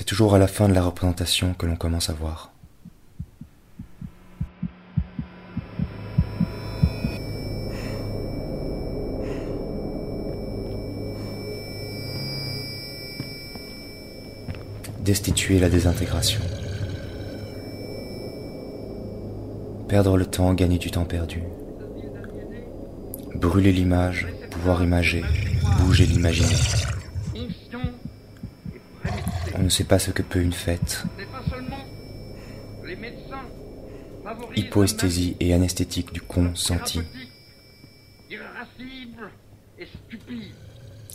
C'est toujours à la fin de la représentation que l'on commence à voir. Destituer la désintégration. Perdre le temps, gagner du temps perdu. Brûler l'image, pouvoir imager, bouger l'imaginaire. Sait pas ce que peut une fête. Hypoesthésie et anesthétique du consenti.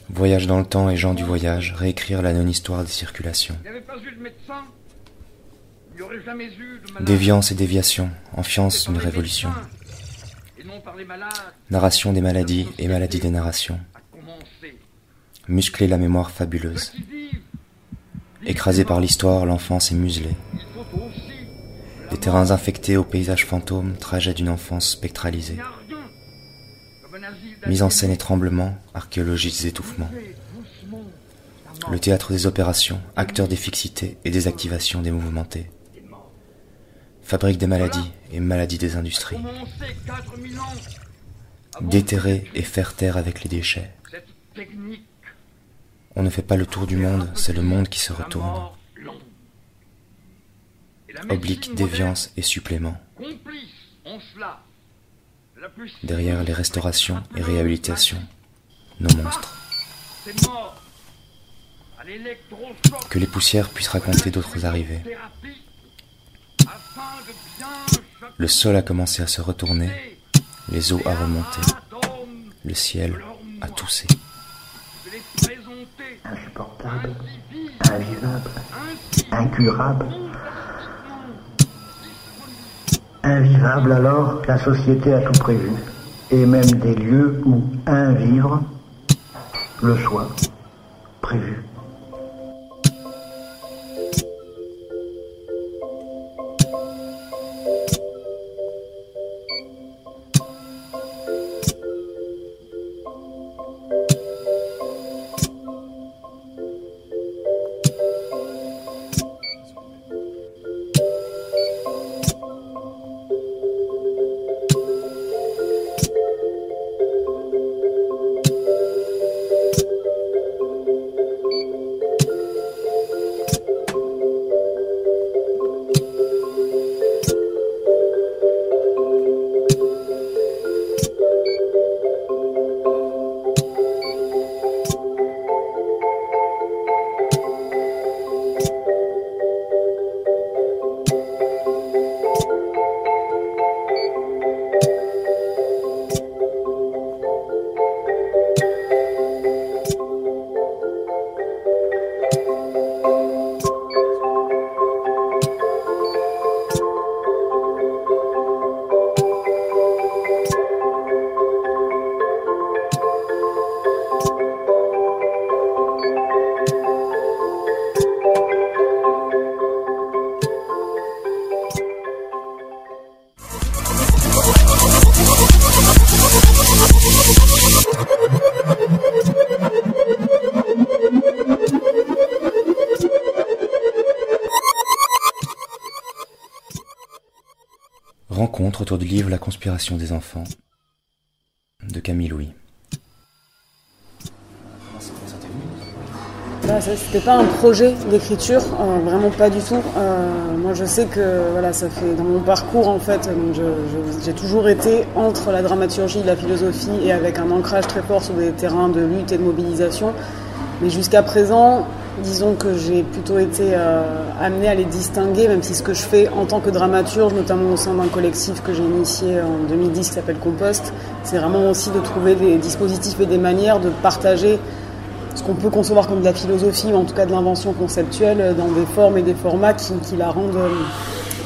Voyage dans le temps et gens du voyage, réécrire la non-histoire des circulations. Déviance et déviation, enfiance une révolution. Narration des maladies et maladie des narrations. Muscler la mémoire fabuleuse. Écrasé par l'histoire, l'enfance est muselée. Des terrains infectés au paysage fantôme, trajet d'une enfance spectralisée. Mise en scène et tremblement, archéologie des étouffements. Le théâtre des opérations, acteur des fixités et des activations des mouvementés. Fabrique des maladies et maladies des industries. Déterrer et faire taire avec les déchets. On ne fait pas le tour du monde, c'est le monde qui se retourne. Oblique, déviance et supplément. Derrière les restaurations et réhabilitations, nos monstres. Que les poussières puissent raconter d'autres arrivées. Le sol a commencé à se retourner, les eaux à remonter, le ciel a toussé. Insupportable, invivable, incurable. Invivable alors, la société a tout prévu, et même des lieux où un vivre le soit prévu. Autour du livre La conspiration des enfants de Camille Louis. Bah, c'était pas un projet d'écriture, euh, vraiment pas du tout. Euh, moi, je sais que voilà, ça fait dans mon parcours en fait, j'ai toujours été entre la dramaturgie, la philosophie et avec un ancrage très fort sur des terrains de lutte et de mobilisation. Mais jusqu'à présent, disons que j'ai plutôt été euh, amenée à les distinguer, même si ce que je fais en tant que dramaturge, notamment au sein d'un collectif que j'ai initié en 2010 qui s'appelle Compost, c'est vraiment aussi de trouver des dispositifs et des manières de partager ce qu'on peut concevoir comme de la philosophie, ou en tout cas de l'invention conceptuelle, dans des formes et des formats qui, la rendent euh,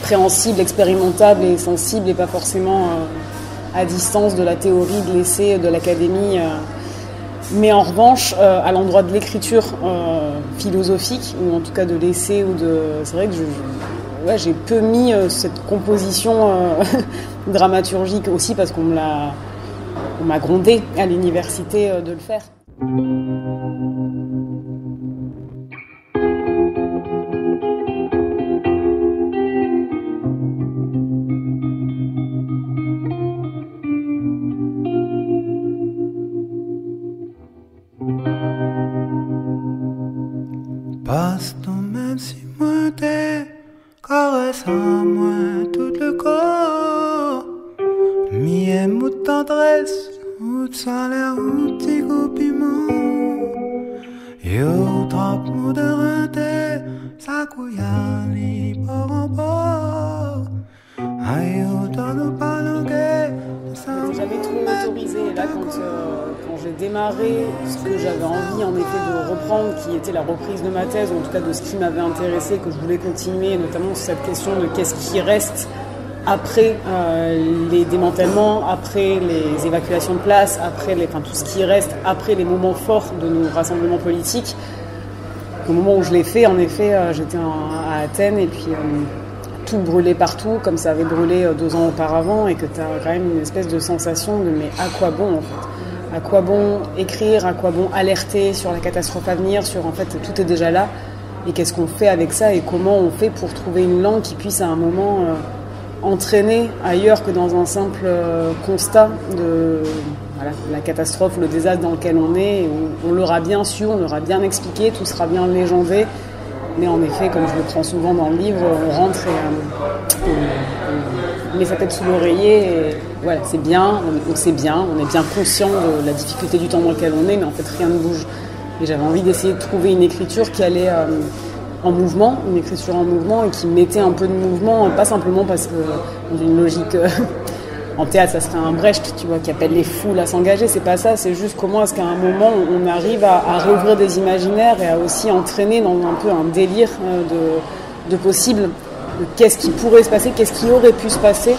préhensible, expérimentable et sensible, et pas forcément euh, à distance de la théorie, de l'essai, de l'académie. Mais en revanche, euh, à l'endroit de l'écriture euh, philosophique, ou en tout cas de l'essai, ou de, c'est vrai que j'ai peu mis euh, cette composition dramaturgique aussi parce qu'on me l'a, on m'a grondé à l'université de le faire. Piment. Yo trop jamais trop autorisé. Là, quand, euh, quand j'ai démarré ce que j'avais envie en effet de reprendre, qui était la reprise de ma thèse, ou en tout cas de ce qui m'avait intéressé, que je voulais continuer, notamment sur cette question de qu'est-ce qui reste après euh, les démantèlements, après les évacuations de place, après les, enfin, tout ce qui reste après les moments forts de nos rassemblements politiques. Au moment où je l'ai fait, en effet, euh, j'étais à Athènes et puis tout brûlé partout, comme ça avait brûlé euh, deux ans auparavant, et que tu as quand même une espèce de sensation de mais à quoi bon en fait? À quoi bon écrire? À quoi bon alerter sur la catastrophe à venir Sur en fait tout est déjà là, et qu'est-ce qu'on fait avec ça Et comment on fait pour trouver une langue qui puisse à un moment euh, entraîner ailleurs que dans un simple euh, constat de la catastrophe, le désastre dans lequel on est on, l'aura bien su, on l'aura bien expliqué, tout sera bien légendé. Mais en effet, comme je le prends souvent dans le livre, on rentre et euh, on, met sa tête sous l'oreiller. Voilà, c'est bien, on, sait bien, on est bien conscient de la difficulté du temps dans lequel on est, mais en fait rien ne bouge. Et j'avais envie d'essayer de trouver une écriture qui allait euh, en mouvement, une écriture en mouvement et qui mettait un peu de mouvement, pas simplement parce que dans une logique euh, en théâtre, ça serait un Brecht, tu vois, qui appelle les foules à s'engager. C'est pas ça, c'est juste comment est-ce qu'à un moment on arrive à, rouvrir des imaginaires et à aussi entraîner dans un peu un délire euh, de, de possible. Qu'est-ce qui pourrait se passer, qu'est-ce qui aurait pu se passer,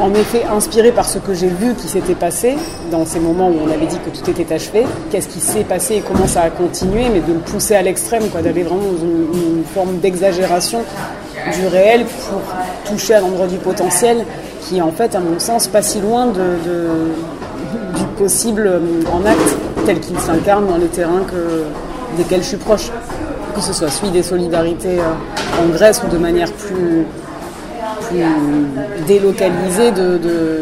en effet inspiré par ce que j'ai vu qui s'était passé dans ces moments où on avait dit que tout était achevé, qu'est-ce qui s'est passé et comment ça a continué, mais de le pousser à l'extrême, d'aller vraiment dans une, forme d'exagération du réel pour toucher à l'endroit du potentiel qui est en fait, à mon sens, pas si loin du possible en acte tel qu'il s'incarne dans les terrains que, desquels je suis proche. Que ce soit celui des solidarités euh, en Grèce ou de manière plus, plus délocalisée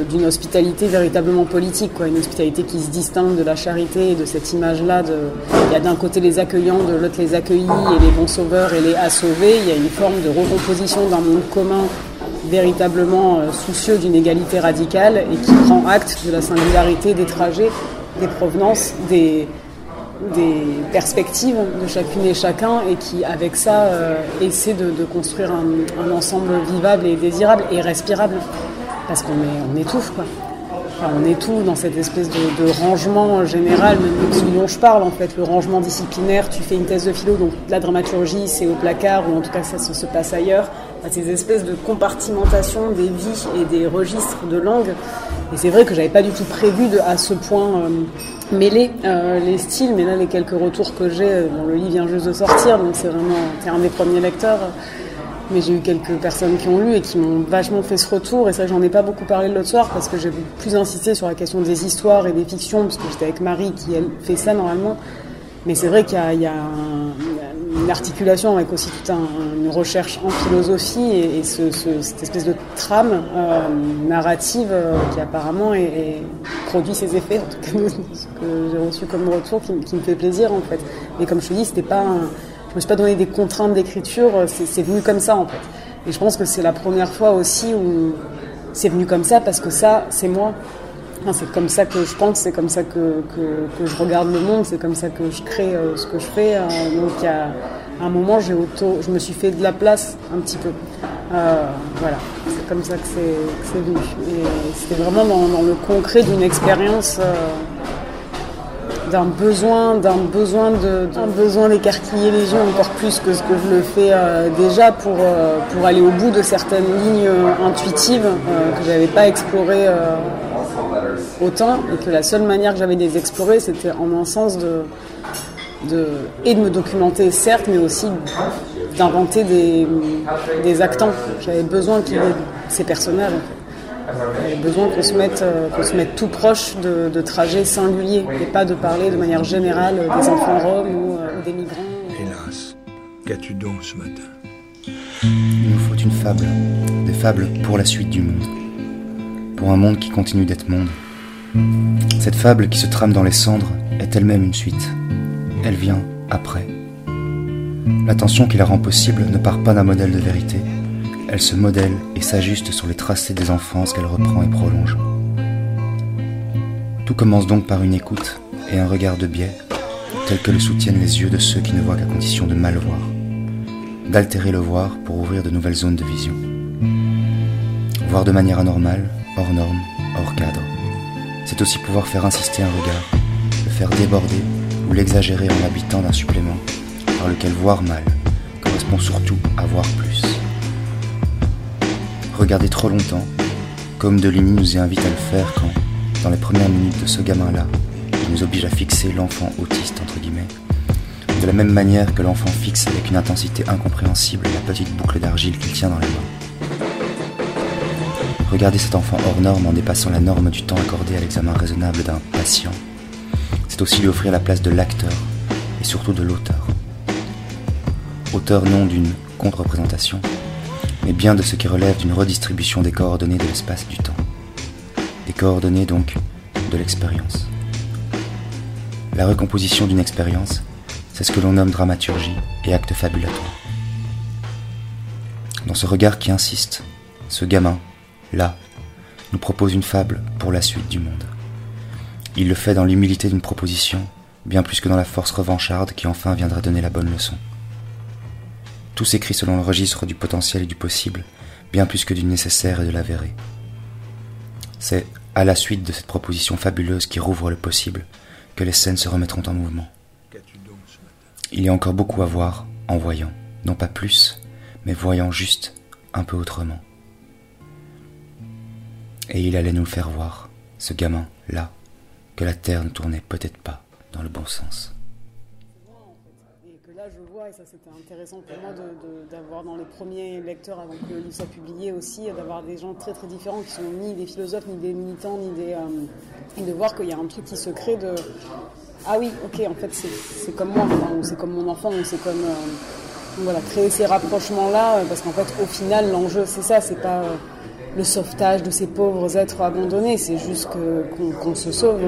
d'une hospitalité véritablement politique, quoi. une hospitalité qui se distingue de la charité et de cette image-là. Il y a d'un côté les accueillants, de l'autre les accueillis et les bons sauveurs et les assauvés. Il y a une forme de recomposition d'un monde commun véritablement euh, soucieux d'une égalité radicale et qui prend acte de la singularité des trajets, des provenances, des, des perspectives de chacune et chacun et qui, avec ça, euh, essaie de, construire un, ensemble vivable et désirable et respirable. Parce qu'on est, on étouffe, quoi. Enfin, on tout dans cette espèce de, rangement général, même dont je parle, en fait, le rangement disciplinaire. Tu fais une thèse de philo, donc la dramaturgie, c'est au placard, ou en tout cas, ça se, se passe ailleurs à ces espèces de compartimentation des vies et des registres de langue. Et c'est vrai que j'avais pas du tout prévu à ce point euh, mêler euh, les styles, mais là les quelques retours que j'ai, euh, bon, le livre vient juste de sortir, donc c'est vraiment un des premiers lecteurs. Mais j'ai eu quelques personnes qui ont lu et qui m'ont vachement fait ce retour. Et ça, j'en ai pas beaucoup parlé l'autre soir parce que j'ai plus insisté sur la question des histoires et des fictions, parce que j'étais avec Marie qui elle fait ça normalement. Mais c'est vrai qu'il y, y a, une articulation avec aussi toute un, une recherche en philosophie et, et ce, ce, cette espèce de trame euh, narrative euh, qui apparemment produit ses effets, en tout cas ce que j'ai reçu comme retour, qui, me fait plaisir en fait. Mais comme je te dis, c'était pas je me suis pas donné des contraintes d'écriture, c'est venu comme ça en fait. Et je pense que c'est la première fois aussi où c'est venu comme ça parce que ça, c'est moi. C'est comme ça que je pense, c'est comme ça que, je regarde le monde, c'est comme ça que je crée euh, ce que je fais. Euh, donc il y a un moment, j'ai auto, je me suis fait de la place un petit peu. Euh, voilà, c'est comme ça que c'est venu. Et c'était vraiment dans, le concret d'une expérience, euh, d'un besoin, d'un besoin de, d'un besoin d'écarquiller les yeux encore plus que ce que je le fais déjà pour pour aller au bout de certaines lignes intuitives que j'avais pas explorées autant et que la seule manière que j'avais de les explorer c'était en un sens de, de et de me documenter certes mais aussi d'inventer des, des actants. J'avais besoin qu'il y ait ces personnages j'avais besoin qu'on se mette qu'on se mette tout proche de, de, trajets singuliers et pas de parler de manière générale des enfants roms ou, ou des migrants. Hélas qu'as-tu donc ce matin? Il nous faut une fable des fables pour la suite du monde pour un monde qui continue d'être monde cette fable qui se trame dans les cendres est elle-même une suite. Elle vient après. L'attention qui la rend possible ne part pas d'un modèle de vérité, elle se modèle et s'ajuste sur les tracés des enfances qu'elle reprend et prolonge. Tout commence donc par une écoute et un regard de biais, tel que le soutiennent les yeux de ceux qui ne voient qu'à condition de mal voir, d'altérer le voir pour ouvrir de nouvelles zones de vision. Voir de manière anormale, hors norme, hors cadre. C'est aussi pouvoir faire insister un regard, le faire déborder ou l'exagérer en l'habitant d'un supplément, par lequel voir mal correspond surtout à voir plus. Regarder trop longtemps, comme Deligny nous y invite à le faire quand, dans les premières minutes de ce gamin-là, il nous oblige à fixer l'enfant autiste, entre guillemets, de la même manière que l'enfant fixe avec une intensité incompréhensible la petite boucle d'argile qu'il tient dans les mains. Regarder cet enfant hors norme en dépassant la norme du temps accordé à l'examen raisonnable d'un patient, c'est aussi lui offrir la place de l'acteur et surtout de l'auteur. Auteur non d'une contre-représentation, mais bien de ce qui relève d'une redistribution des coordonnées de l'espace du temps. Des coordonnées donc de l'expérience. La recomposition d'une expérience, c'est ce que l'on nomme dramaturgie et acte fabulatoire. Dans ce regard qui insiste, ce gamin, là, nous propose une fable pour la suite du monde. Il le fait dans l'humilité d'une proposition, bien plus que dans la force revancharde qui enfin viendra donner la bonne leçon. Tout s'écrit selon le registre du potentiel et du possible, bien plus que du nécessaire et de l'avéré. C'est à la suite de cette proposition fabuleuse qui rouvre le possible que les scènes se remettront en mouvement. Il y a encore beaucoup à voir en voyant, non pas plus, mais voyant juste un peu autrement. Et il allait nous faire voir, ce gamin, là, que la Terre ne tournait peut-être pas dans le bon sens je vois, et ça c'était intéressant pour moi d'avoir dans les premiers lecteurs avant que le livre soit publié aussi, d'avoir des gens très très différents qui sont ni des philosophes, ni des militants, ni des. Euh, et de voir qu'il y a un truc qui se crée de. Ah oui, ok, en fait c'est comme moi, ou c'est comme mon enfant, ou c'est comme. Euh, voilà, créer ces rapprochements-là, euh, parce qu'en fait au final l'enjeu c'est ça, c'est pas le sauvetage de ces pauvres êtres abandonnés, c'est juste qu'on se sauve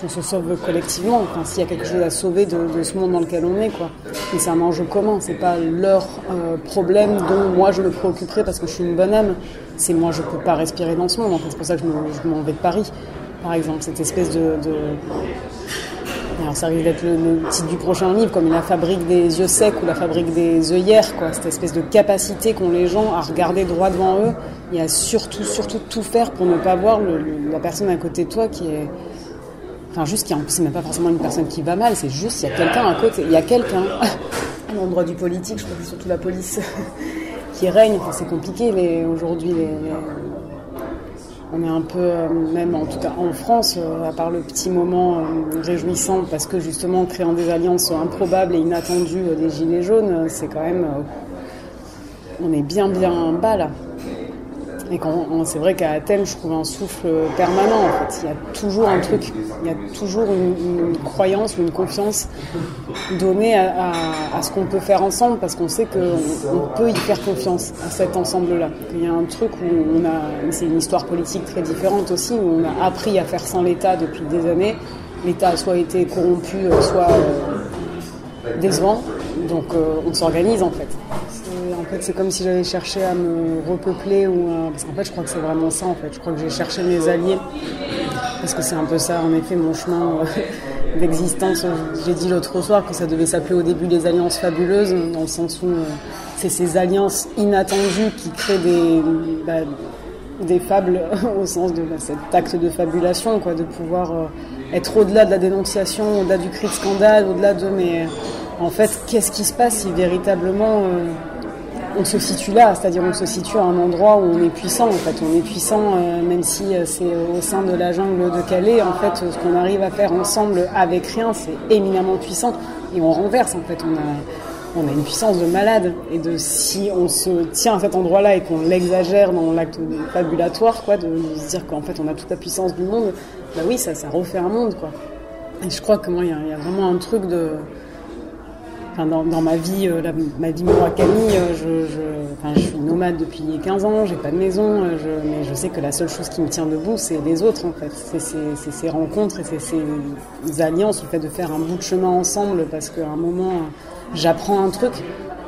qu'on se sauve collectivement. Enfin, s'il y a quelque chose à sauver de, ce monde dans lequel on est, quoi. Et c'est un enjeu commun. C'est pas leur euh, problème dont moi je me préoccuperai parce que je suis une bonne âme. C'est moi je peux pas respirer dans ce monde. C'est pour ça que je m'en vais de Paris, par exemple. Cette espèce de, alors ça risque d'être le, titre du prochain livre, comme la fabrique des yeux secs ou la fabrique des œillères, quoi. Cette espèce de capacité qu'ont les gens à regarder droit devant eux et à surtout, surtout tout faire pour ne pas voir la personne à côté de toi qui est, Enfin, juste qu'il c'est même pas forcément une personne qui va mal, c'est juste il y a quelqu'un à côté, il y a quelqu'un l'endroit du politique, je crois que c'est surtout la police qui règne. C'est compliqué aujourd'hui. On est un peu, euh, même en tout cas en France, euh, à part le petit moment euh, réjouissant, parce que justement, en créant des alliances improbables et inattendues des Gilets jaunes, c'est quand même. On est bien, bien bas là. Et c'est vrai qu'à Athènes, je trouve un souffle permanent. En fait. Il y a toujours un truc, il y a toujours une, croyance une confiance donnée à, ce qu'on peut faire ensemble parce qu'on sait qu'on peut y faire confiance à cet ensemble-là. Il y a un truc où on a, c'est une histoire politique très différente aussi, où on a appris à faire sans l'État depuis des années. L'État a soit été corrompu, soit euh, décevant. Donc euh, on s'organise en fait. En fait, c'est comme si j'allais chercher à me repeupler ou parce qu'en fait, je crois que c'est vraiment ça. En fait, je crois que j'ai cherché mes alliés parce que c'est un peu ça, en effet, mon chemin euh, d'existence. J'ai dit l'autre soir que ça devait s'appeler au début les alliances fabuleuses, dans le sens où euh, c'est ces alliances inattendues qui créent des bah, des fables au sens de bah, cet acte de fabulation, quoi, de pouvoir être au-delà de la dénonciation, au-delà du cri de scandale, au-delà de mais en fait, qu'est-ce qui se passe si véritablement euh, on se situe là? C'est-à-dire on se situe à un endroit où on est puissant. En fait, on est puissant, euh, même si euh, c'est au sein de la jungle de Calais. En fait, ce qu'on arrive à faire ensemble avec rien, c'est éminemment puissant. Et on renverse. En fait, on a une puissance de malade. Et de si on se tient à cet endroit-là et qu'on l'exagère dans l'acte fabulatoire, quoi, de se dire qu'en fait on a toute la puissance du monde, bah oui, ça, ça refait un monde, quoi. Et je crois que moi, il y, a vraiment un truc de dans, ma vie, euh, ma vie Murakami, euh, je, je, je, suis nomade depuis 15 ans, j'ai pas de maison, euh, mais je sais que la seule chose qui me tient debout, c'est les autres en fait. C'est ces rencontres et ces alliances, le fait de faire un bout de chemin ensemble, parce qu'à un moment, j'apprends un truc.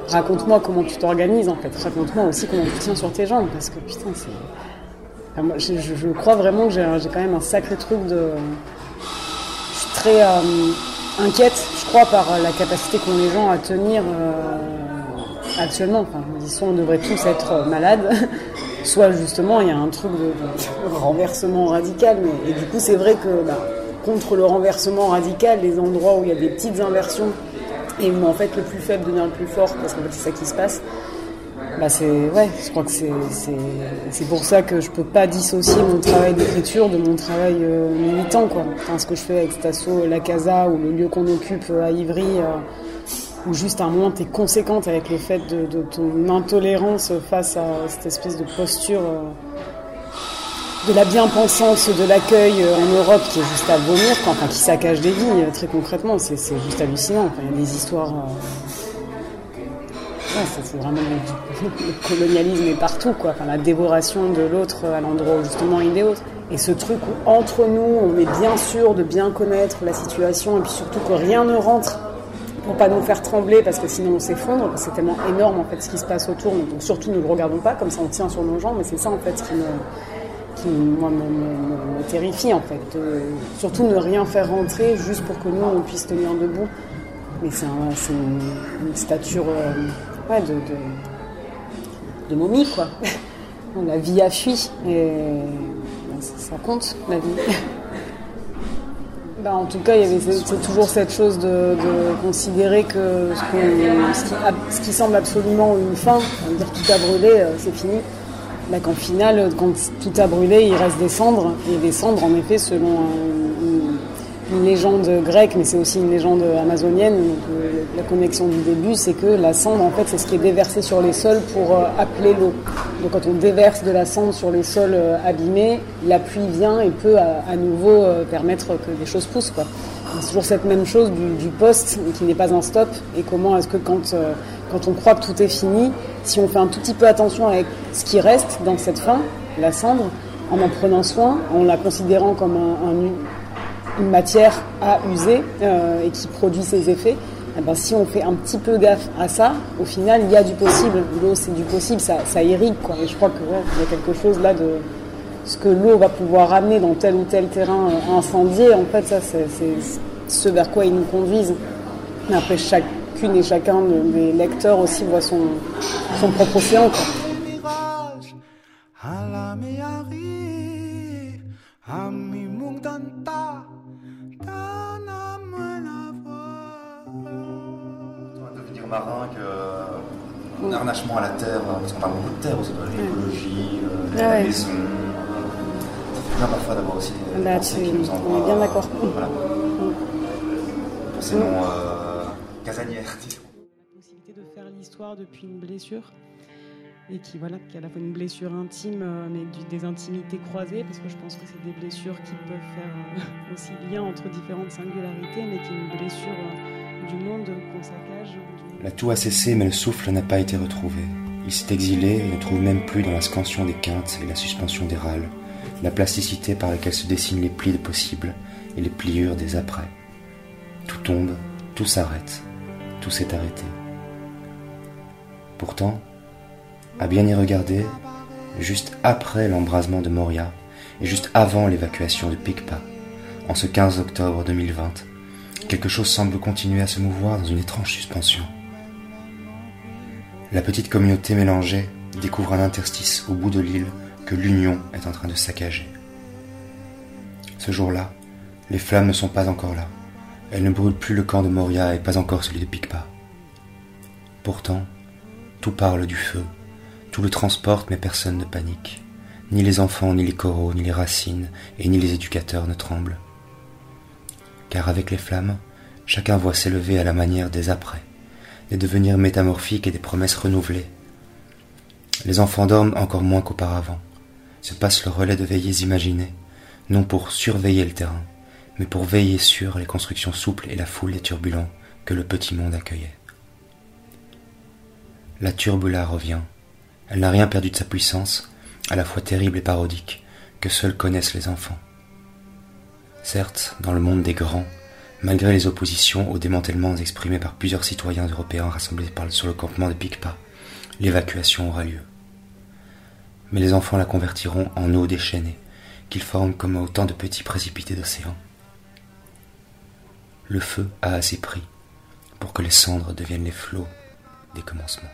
Raconte-moi comment tu t'organises en fait. Raconte-moi aussi comment tu tiens sur tes jambes parce que putain c'est. moi, je, crois vraiment que j'ai quand même un sacré truc de. Je suis très euh, inquiète, je crois, par la capacité qu'ont les gens à tenir euh, actuellement. Enfin, soit on devrait tous être malades, soit justement il y a un truc de, renversement radical. Mais, et du coup, c'est vrai que bah, contre le renversement radical, les endroits où il y a des petites inversions et où en fait le plus faible devient le plus fort, parce qu'en fait c'est ça qui se passe. Bah c'est ouais, je crois que c'est pour ça que je peux pas dissocier mon travail d'écriture de mon travail euh, militant quoi. Enfin, ce que je fais avec Stasso La Casa ou le lieu qu'on occupe euh, à Ivry euh, où juste à un moment tu es conséquente avec le fait de, ton intolérance face à cette espèce de posture de la bien-pensance de l'accueil euh, en Europe qui est juste à vomir, enfin qui saccage des vies euh, très concrètement, c'est juste hallucinant. il y a des histoires. Euh, c'est vraiment le, colonialisme est partout, quoi. Enfin, la dévoration de l'autre à l'endroit justement il est autre. Et ce truc où entre nous, on est bien sûr de bien connaître la situation et puis surtout que rien ne rentre pour pas nous faire trembler parce que sinon on s'effondre. C'est tellement énorme en fait ce qui se passe autour. Donc surtout ne le regardons pas comme ça on tient sur nos jambes. Mais c'est ça en fait qui me qui moi, me, terrifie en fait. surtout ne rien faire rentrer juste pour que nous on puisse tenir debout. Mais c'est une, stature euh, de, de, momie quoi. la vie a fui et ben, ça, compte la vie. Ben, en tout cas, il y avait c'est toujours cette chose de, considérer que ce, ce, qui, semble absolument une fin, dire tout a brûlé, euh, c'est fini bah, qu'en finale, quand tout a brûlé, il reste des cendres. Et des cendres, en effet, selon une, légende grecque, mais c'est aussi une légende amazonienne, euh, la connexion du début, c'est que la cendre, en fait, c'est ce qui est déversé sur les sols pour euh, appeler l'eau. Donc quand on déverse de la cendre sur les sols euh, abîmés, la pluie vient et peut à, nouveau permettre que des choses poussent. C'est toujours cette même chose du, du poste qui n'est pas un stop. Et comment est-ce que quand quand on croit que tout est fini, si on fait un tout petit peu attention avec ce qui reste dans cette fin, la cendre, en en prenant soin, en la considérant comme une matière à user euh, et qui produit ses effets, eh ben, si on fait un petit peu gaffe à ça, au final, il y a du possible. L'eau, c'est du possible, ça, ça irrigue. Quoi. Et je crois qu'il y a quelque chose là de ce que l'eau va pouvoir ramener dans tel ou tel terrain euh, incendié. En fait, ça, c'est ce vers quoi ils nous conduisent. Après, chaque chacune et chacun des lecteurs aussi voit son, son propre océan. devenir marin que un harnachement à la terre, parce qu'on parle beaucoup de terre aussi, de l'écologie, euh, de la ah maison. Ça fait bien parfois d'avoir aussi des Là, pensées qui nous envoient. On est bien d'accord. Voilà. Mm. Pour ces noms euh, casanière, La possibilité de faire l'histoire depuis une blessure et qui voilà qui a à la fois une blessure intime euh, mais des intimités croisées parce que je pense que c'est des blessures qui peuvent faire euh, aussi lien entre différentes singularités mais qui est une blessure euh, du monde qu'on saccage. La toux a cessé mais le souffle n'a pas été retrouvé. Il s'est exilé et ne trouve même plus dans la scansion des quintes et la suspension des râles la plasticité par laquelle se dessinent les plis de possibles et les pliures des après. Tout tombe, tout s'arrête s'est arrêté. Pourtant, à bien y regarder, juste après l'embrasement de Moria et juste avant l'évacuation de Picpa, en ce 15 octobre 2020, quelque chose semble continuer à se mouvoir dans une étrange suspension. La petite communauté mélangée découvre un interstice au bout de l'île que l'Union est en train de saccager. Ce jour-là, les flammes ne sont pas encore là. Elle ne brûle plus le camp de Moria et pas encore celui de Picpa. Pourtant, tout parle du feu, tout le transporte, mais personne ne panique. Ni les enfants, ni les coraux, ni les racines, et ni les éducateurs ne tremblent. Car avec les flammes, chacun voit s'élever à la manière des après, des devenirs métamorphiques et des promesses renouvelées. Les enfants dorment encore moins qu'auparavant, se passent le relais de veillées imaginées, non pour surveiller le terrain, mais pour veiller sur les constructions souples et la foule des turbulents que le petit monde accueillait. La turbula revient. Elle n'a rien perdu de sa puissance, à la fois terrible et parodique, que seuls connaissent les enfants. Certes, dans le monde des grands, malgré les oppositions aux démantèlements exprimés par plusieurs citoyens européens rassemblés sur le campement de Picpa, l'évacuation aura lieu. Mais les enfants la convertiront en eau déchaînée, qu'ils forment comme autant de petits précipités d'océan le feu a assez pris pour que les cendres deviennent les flots des commencements.